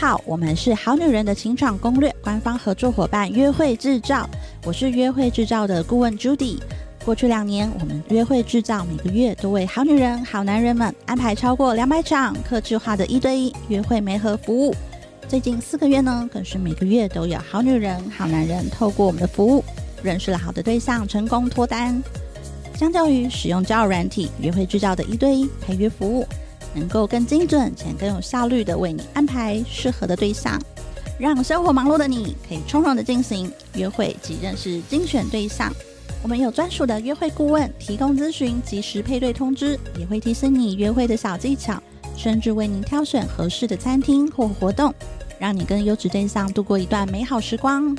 好，我们是好女人的情场攻略官方合作伙伴约会制造，我是约会制造的顾问 Judy。过去两年，我们约会制造每个月都为好女人、好男人们安排超过两百场客制化的一对一约会媒合服务。最近四个月呢，更是每个月都有好女人、好男人透过我们的服务，认识了好的对象，成功脱单。相较于使用交友软体，约会制造的一对一陪约服务，能够更精准且更有效率地为你安排适合的对象，让生活忙碌的你可以从容地进行约会及认识精选对象。我们有专属的约会顾问提供咨询，及时配对通知，也会提醒你约会的小技巧，甚至为您挑选合适的餐厅或活动，让你跟优质对象度过一段美好时光。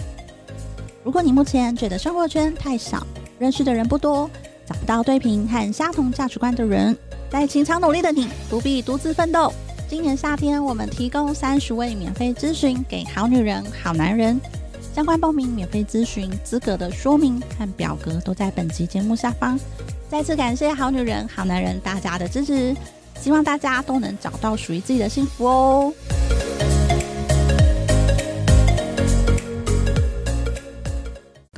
如果你目前觉得生活圈太小，认识的人不多，找不到对频和相同价值观的人，在情场努力的你不必独自奋斗。今年夏天，我们提供三十位免费咨询给好女人、好男人。相关报名、免费咨询资格的说明和表格都在本集节目下方。再次感谢好女人、好男人大家的支持，希望大家都能找到属于自己的幸福哦。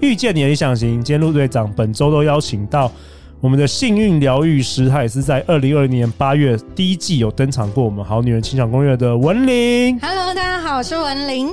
遇见你的理想型。今天陆队长本周都邀请到我们的幸运疗愈师，他也是在二零二零年八月第一季有登场过我们《好女人情场攻略》的文玲。Hello，大家好，我是文玲。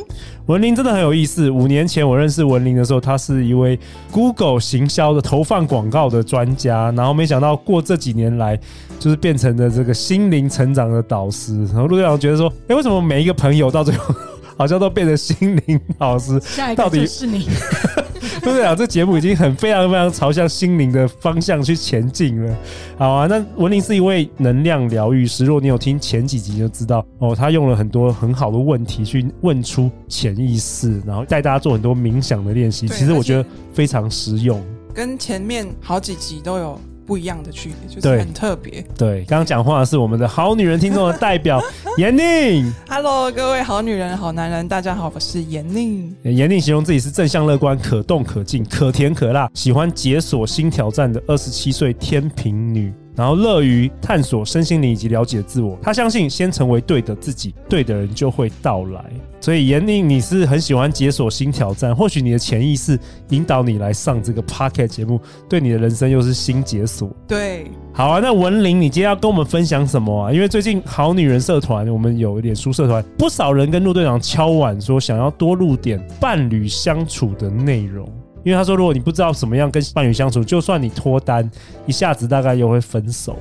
文玲真的很有意思。五年前我认识文玲的时候，她是一位 Google 行销的投放广告的专家，然后没想到过这几年来，就是变成了这个心灵成长的导师。然后陆队长觉得说，哎，为什么每一个朋友到最后好像都变成心灵导师？下一个就是你。对不是啊？这节目已经很非常非常朝向心灵的方向去前进了。好啊，那文林是一位能量疗愈师。如果你有听前几集就知道哦，他用了很多很好的问题去问出潜意识，然后带大家做很多冥想的练习。其实我觉得非常实用，跟前面好几集都有。不一样的区别，就是很特别。对，刚刚讲话的是我们的好女人听众的代表 严宁。Hello，各位好女人、好男人，大家好，我是严宁。严宁形容自己是正向乐观、可动可静、可甜可辣，喜欢解锁新挑战的二十七岁天平女。然后乐于探索身心灵以及了解自我，他相信先成为对的自己，对的人就会到来。所以严宁，你是很喜欢解锁新挑战，或许你的潜意识引导你来上这个 p o c k e t 节目，对你的人生又是新解锁。对，好啊，那文玲，你今天要跟我们分享什么啊？因为最近好女人社团，我们有脸书社团，不少人跟陆队长敲碗说，想要多录点伴侣相处的内容。因为他说，如果你不知道怎么样跟伴侣相处，就算你脱单，一下子大概又会分手。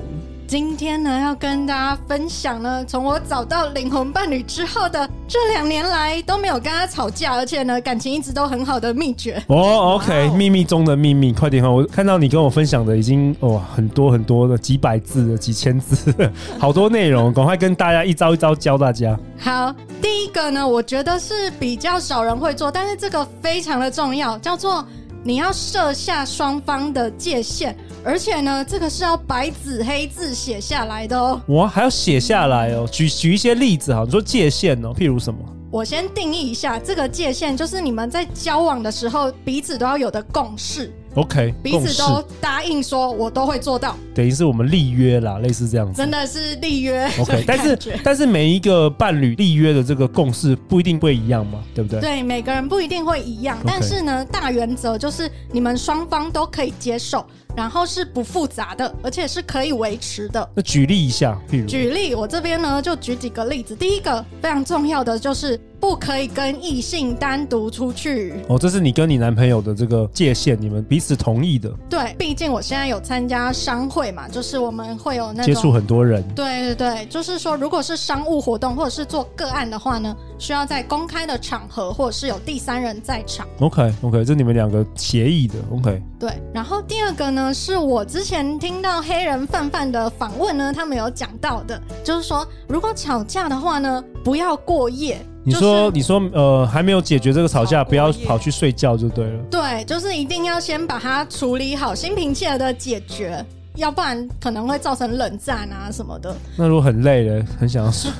今天呢，要跟大家分享呢，从我找到灵魂伴侣之后的这两年来都没有跟他吵架，而且呢，感情一直都很好的秘诀。哦，OK，秘密中的秘密，快点哈！我看到你跟我分享的已经哦很多很多的几百字的几千字，好多内容，赶快跟大家一招一招教大家。好，第一个呢，我觉得是比较少人会做，但是这个非常的重要，叫做你要设下双方的界限。而且呢，这个是要白纸黑字写下来的哦。哇，还要写下来哦。举举一些例子哈，你说界限哦，譬如什么？我先定义一下，这个界限就是你们在交往的时候，彼此都要有的共识。OK，彼此都答应说，我都会做到，等于是我们立约啦，类似这样子。真的是立约。OK，但是但是每一个伴侣立约的这个共识不一定会一样嘛，对不对？对，每个人不一定会一样，但是呢，大原则就是你们双方都可以接受。然后是不复杂的，而且是可以维持的。那举例一下，譬如举例，我这边呢就举几个例子。第一个非常重要的就是不可以跟异性单独出去。哦，这是你跟你男朋友的这个界限，你们彼此同意的。对，毕竟我现在有参加商会嘛，就是我们会有那接触很多人。对对对，就是说，如果是商务活动或者是做个案的话呢，需要在公开的场合或者是有第三人在场。OK OK，这你们两个协议的。OK。对，然后第二个呢，是我之前听到黑人范范的访问呢，他们有讲到的，就是说，如果吵架的话呢，不要过夜。你说，就是、你说，呃，还没有解决这个吵架，不要跑去睡觉就对了。对，就是一定要先把它处理好，心平气和的解决，要不然可能会造成冷战啊什么的。那如果很累了，很想要睡，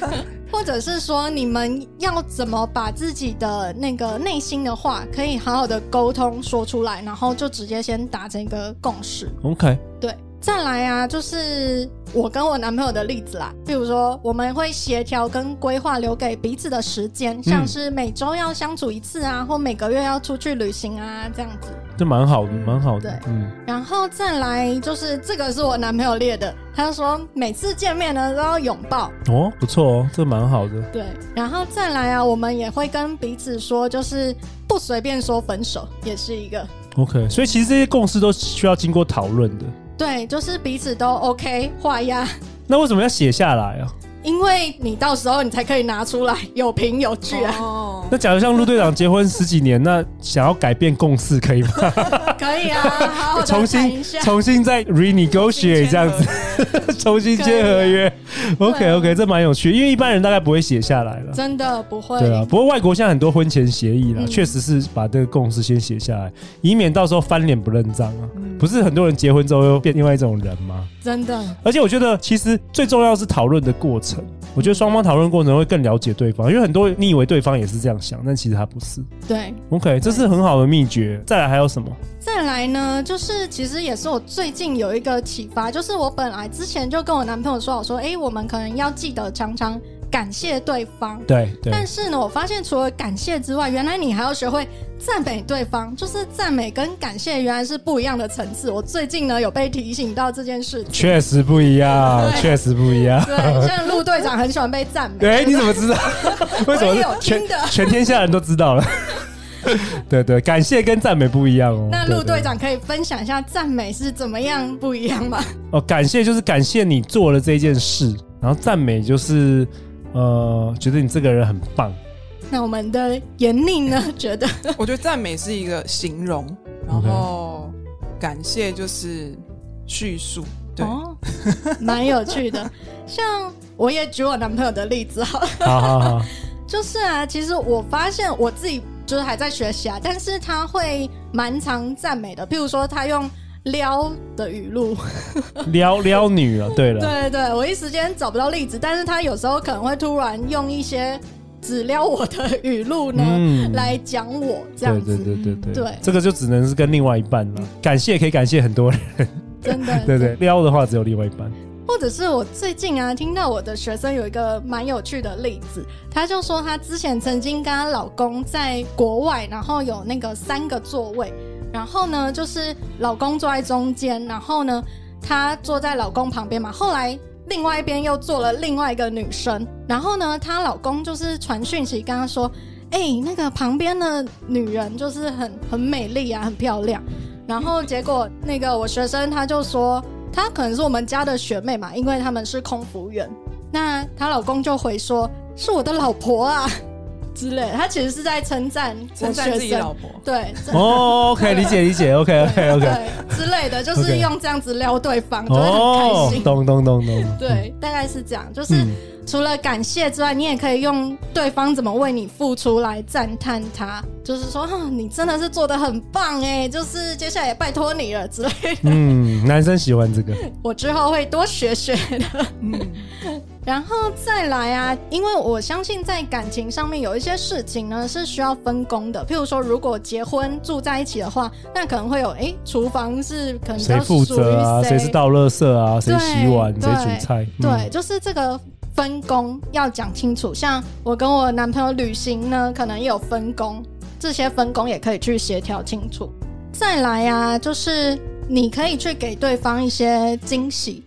或者是说，你们要怎么把自己的那个内心的话，可以好好的沟通说出来，然后就直接先达成一个共识。OK，对。再来啊，就是我跟我男朋友的例子啦。比如说，我们会协调跟规划留给彼此的时间，像是每周要相处一次啊，或每个月要出去旅行啊，这样子。这蛮好的，蛮好的。对，嗯。然后再来就是这个是我男朋友列的，他说每次见面呢都要拥抱。哦，不错哦，这蛮好的。对，然后再来啊，我们也会跟彼此说，就是不随便说分手，也是一个。OK，所以其实这些共识都需要经过讨论的。对，就是彼此都 OK 画押。那为什么要写下来啊？因为你到时候你才可以拿出来，有凭有据啊。哦，那假如像陆队长结婚十几年，那想要改变共识可以吗？可以啊，好好重新重新再 renegotiate 这样子，重新签合约。OK OK，这蛮有趣，因为一般人大概不会写下来了。真的不会。对啊，不过外国现在很多婚前协议啦，嗯、确实是把这个共识先写下来，以免到时候翻脸不认账啊。嗯、不是很多人结婚之后又变另外一种人吗？真的。而且我觉得，其实最重要是讨论的过程。我觉得双方讨论过程会更了解对方，因为很多你以为对方也是这样想，但其实他不是。对，OK，这是很好的秘诀。再来还有什么？再来呢，就是其实也是我最近有一个启发，就是我本来之前就跟我男朋友说我说，哎，我们可能要记得常常感谢对方。对对。但是呢，我发现除了感谢之外，原来你还要学会赞美对方，就是赞美跟感谢原来是不一样的层次。我最近呢有被提醒到这件事情，确实不一样，确实不一样。对，像陆队长很喜欢被赞美。对，你怎么知道？为什么？有听的，全天下人都知道了。对对，感谢跟赞美不一样哦。那陆队长可以分享一下赞美是怎么样 不一样吗？哦，感谢就是感谢你做了这件事，然后赞美就是呃，觉得你这个人很棒。那我们的严宁呢？觉得？我觉得赞美是一个形容，然后感谢就是叙述。对，哦，蛮有趣的。像我也举我男朋友的例子好了，好好好，就是啊，其实我发现我自己。就是还在学习啊，但是他会蛮常赞美的，譬如说他用撩的语录，撩撩女啊，对了，对对，我一时间找不到例子，但是他有时候可能会突然用一些只撩我的语录呢，嗯、来讲我这样子，对对对对对，对，这个就只能是跟另外一半了，感谢可以感谢很多人，真的，对对，撩的话只有另外一半。或者是我最近啊，听到我的学生有一个蛮有趣的例子，她就说她之前曾经跟她老公在国外，然后有那个三个座位，然后呢就是老公坐在中间，然后呢她坐在老公旁边嘛，后来另外一边又坐了另外一个女生，然后呢她老公就是传讯息跟她说，哎、那个旁边的女人就是很很美丽啊，很漂亮，然后结果那个我学生他就说。她可能是我们家的学妹嘛，因为他们是空服员。那她老公就回说：“是我的老婆啊。”之类的，他其实是在称赞称赞自己的老婆。对，哦，OK，理解 理解，OK OK OK，对之类的，就是用这样子撩对方，就会很开心。咚咚咚咚，对，大概是这样。就是除了感谢之外，你也可以用对方怎么为你付出来赞叹他，就是说，你真的是做的很棒哎，就是接下来也拜托你了之类的。嗯，男生喜欢这个，我之后会多学学的。嗯。然后再来啊，因为我相信在感情上面有一些事情呢是需要分工的。譬如说，如果结婚住在一起的话，那可能会有哎，厨房是可能谁负责啊？谁是倒垃圾啊？谁洗碗？谁煮菜？对，嗯、对，就是这个分工要讲清楚。像我跟我男朋友旅行呢，可能也有分工，这些分工也可以去协调清楚。再来啊，就是你可以去给对方一些惊喜，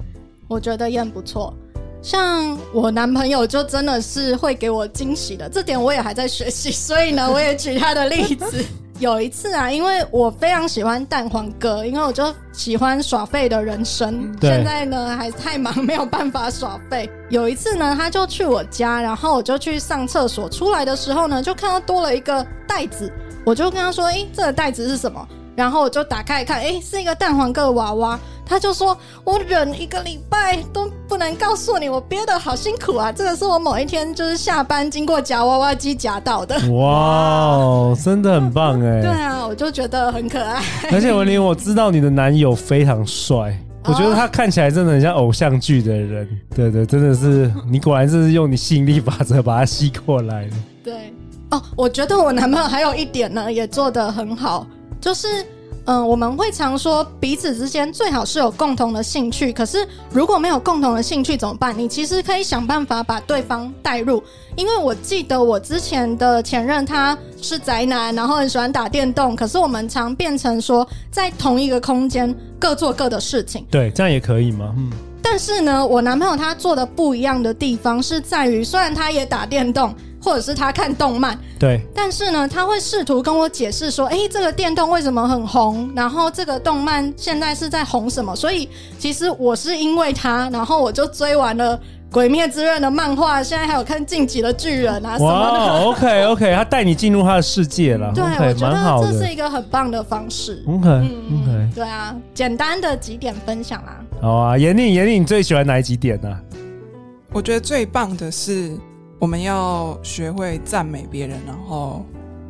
我觉得也很不错。像我男朋友就真的是会给我惊喜的，这点我也还在学习，所以呢，我也举他的例子。有一次啊，因为我非常喜欢蛋黄哥，因为我就喜欢耍废的人生。现在呢还太忙，没有办法耍废。有一次呢，他就去我家，然后我就去上厕所，出来的时候呢，就看到多了一个袋子，我就跟他说：“诶，这个袋子是什么？”然后我就打开一看，哎，是一个蛋黄哥娃娃。他就说：“我忍一个礼拜都不能告诉你，我憋得好辛苦啊！这个是我某一天就是下班经过夹娃娃机夹到的。”哇，真的很棒哎！对啊，我就觉得很可爱。而且文玲，我知道你的男友非常帅，我觉得他看起来真的很像偶像剧的人。对对，真的是你果然是用你吸引力法则把他吸过来的。对哦，我觉得我男朋友还有一点呢，也做得很好，就是。嗯，我们会常说彼此之间最好是有共同的兴趣。可是如果没有共同的兴趣怎么办？你其实可以想办法把对方带入。因为我记得我之前的前任他是宅男，然后很喜欢打电动。可是我们常变成说在同一个空间各做各的事情。对，这样也可以吗？嗯。但是呢，我男朋友他做的不一样的地方是在于，虽然他也打电动。或者是他看动漫，对，但是呢，他会试图跟我解释说，哎，这个电动为什么很红？然后这个动漫现在是在红什么？所以其实我是因为他，然后我就追完了《鬼灭之刃》的漫画，现在还有看《进击的巨人》啊什么的。哇，OK OK，他带你进入他的世界了。对，okay, 我觉得这是一个很棒的方式。OK OK，嗯，对啊，简单的几点分享啦。好啊，严宁，严宁，你最喜欢哪几点呢？我觉得最棒的是。我们要学会赞美别人，然后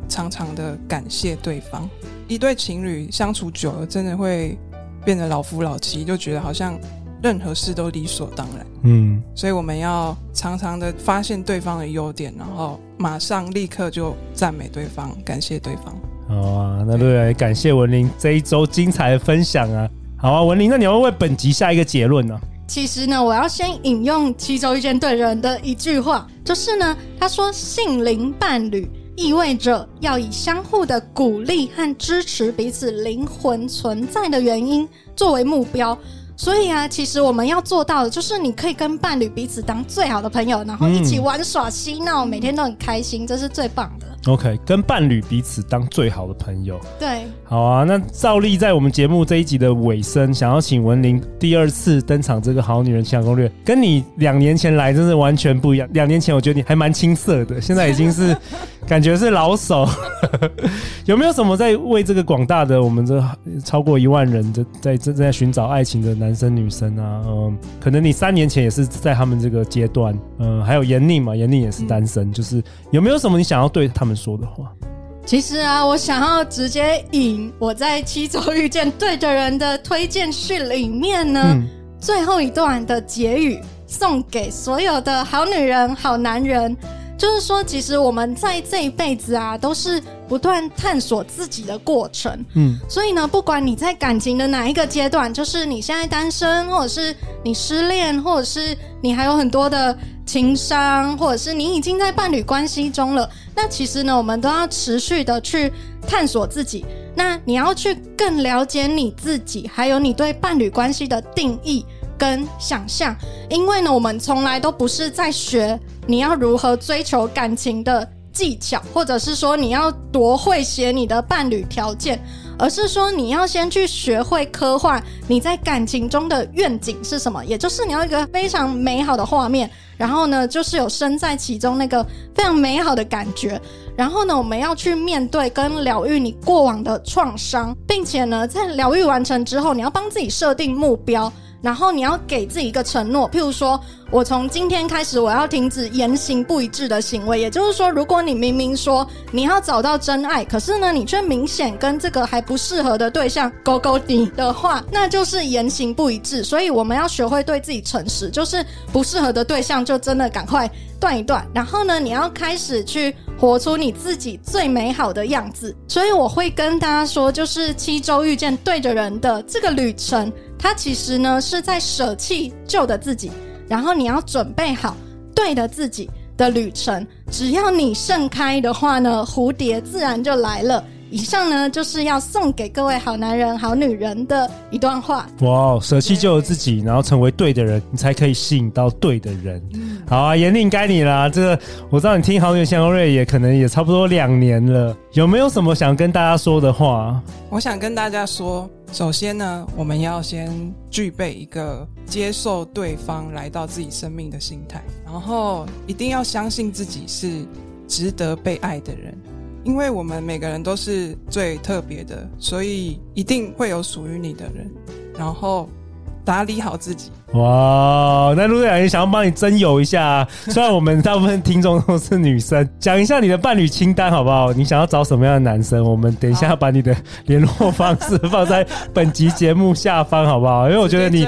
常常的感谢对方。一对情侣相处久了，真的会变得老夫老妻，就觉得好像任何事都理所当然。嗯，所以我们要常常的发现对方的优点，然后马上立刻就赞美对方，感谢对方。好啊，那对，对，感谢文玲这一周精彩的分享啊。好啊，文玲，那你要为本集下一个结论呢、啊？其实呢，我要先引用七周遇见对人的一句话，就是呢，他说：“性灵伴侣意味着要以相互的鼓励和支持彼此灵魂存在的原因作为目标。”所以啊，其实我们要做到的就是，你可以跟伴侣彼此当最好的朋友，然后一起玩耍嬉闹，每天都很开心，这是最棒的。OK，跟伴侣彼此当最好的朋友。对，好啊。那照例在我们节目这一集的尾声，想要请文玲第二次登场这个《好女人情场攻略》，跟你两年前来真是完全不一样。两年前我觉得你还蛮青涩的，现在已经是 感觉是老手。有没有什么在为这个广大的我们这超过一万人的在正在寻找爱情的男生女生啊？嗯，可能你三年前也是在他们这个阶段。嗯，还有严宁嘛，严宁也是单身，嗯，就是有没有什么你想要对他们说的话？其实啊，我想要直接引我在七周遇见对的人的推荐序里面呢，嗯、最后一段的结语，送给所有的好女人、好男人，就是说，其实我们在这一辈子啊，都是不断探索自己的过程。嗯，所以呢，不管你在感情的哪一个阶段，就是你现在单身，或者是你失恋，或者是你还有很多的。情商，或者是你已经在伴侣关系中了，那其实呢，我们都要持续的去探索自己。那你要去更了解你自己，还有你对伴侣关系的定义跟想象。因为呢，我们从来都不是在学你要如何追求感情的技巧，或者是说你要多会写你的伴侣条件。而是说，你要先去学会刻画你在感情中的愿景是什么，也就是你要一个非常美好的画面，然后呢，就是有身在其中那个非常美好的感觉，然后呢，我们要去面对跟疗愈你过往的创伤，并且呢，在疗愈完成之后，你要帮自己设定目标。然后你要给自己一个承诺，譬如说，我从今天开始，我要停止言行不一致的行为。也就是说，如果你明明说你要找到真爱，可是呢，你却明显跟这个还不适合的对象勾勾滴的话，那就是言行不一致。所以我们要学会对自己诚实，就是不适合的对象就真的赶快断一断。然后呢，你要开始去活出你自己最美好的样子。所以我会跟大家说，就是七周遇见对的人的这个旅程。它其实呢是在舍弃旧的自己，然后你要准备好对的自己的旅程。只要你盛开的话呢，蝴蝶自然就来了。以上呢就是要送给各位好男人、好女人的一段话。哇，舍弃旧的自己，然后成为对的人，你才可以吸引到对的人。嗯、好啊，严令该你啦。这个我知道你听好女人情场攻略也可能也差不多两年了，有没有什么想跟大家说的话？我想跟大家说，首先呢，我们要先具备一个接受对方来到自己生命的心态，然后一定要相信自己是值得被爱的人。因为我们每个人都是最特别的，所以一定会有属于你的人。然后。打理好自己哇！那陆队长也想要帮你征友一下，虽然我们大部分听众都是女生，讲一下你的伴侣清单好不好？你想要找什么样的男生？我们等一下把你的联络方式放在本集节目下方好不好？因为我觉得你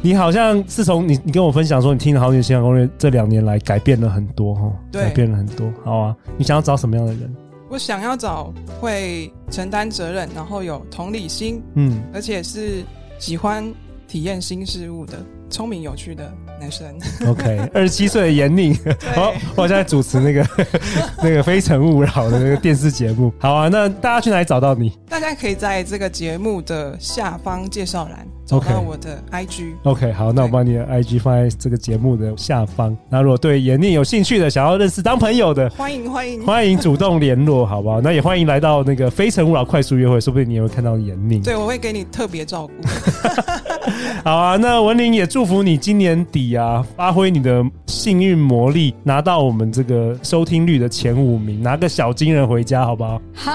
你好像是从你你跟我分享说你听了《好女人情感攻略》这两年来改变了很多哈，改变了很多。好啊，你想要找什么样的人？我想要找会承担责任，然后有同理心，嗯，而且是喜欢。体验新事物的聪明有趣的男生。OK，二十七岁的严宁，好，我现在主持那个 那个《非诚勿扰》的那个电视节目。好啊，那大家去哪里找到你？大家可以在这个节目的下方介绍栏。找到我的 IG。OK，好，那我把你的 IG 放在这个节目的下方。那如果对严宁有兴趣的，想要认识当朋友的，欢迎欢迎欢迎主动联络，好不好？那也欢迎来到那个非诚勿扰快速约会，说不定你也会看到严宁。对，我会给你特别照顾。好啊，那文玲也祝福你今年底啊，发挥你的幸运魔力，拿到我们这个收听率的前五名，拿个小金人回家，好不好？好。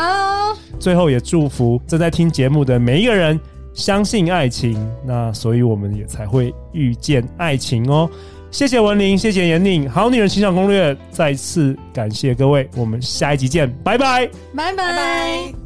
最后也祝福正在听节目的每一个人。相信爱情，那所以我们也才会遇见爱情哦。谢谢文玲，谢谢严宁，好女人情场攻略，再次感谢各位，我们下一集见，拜拜，拜拜。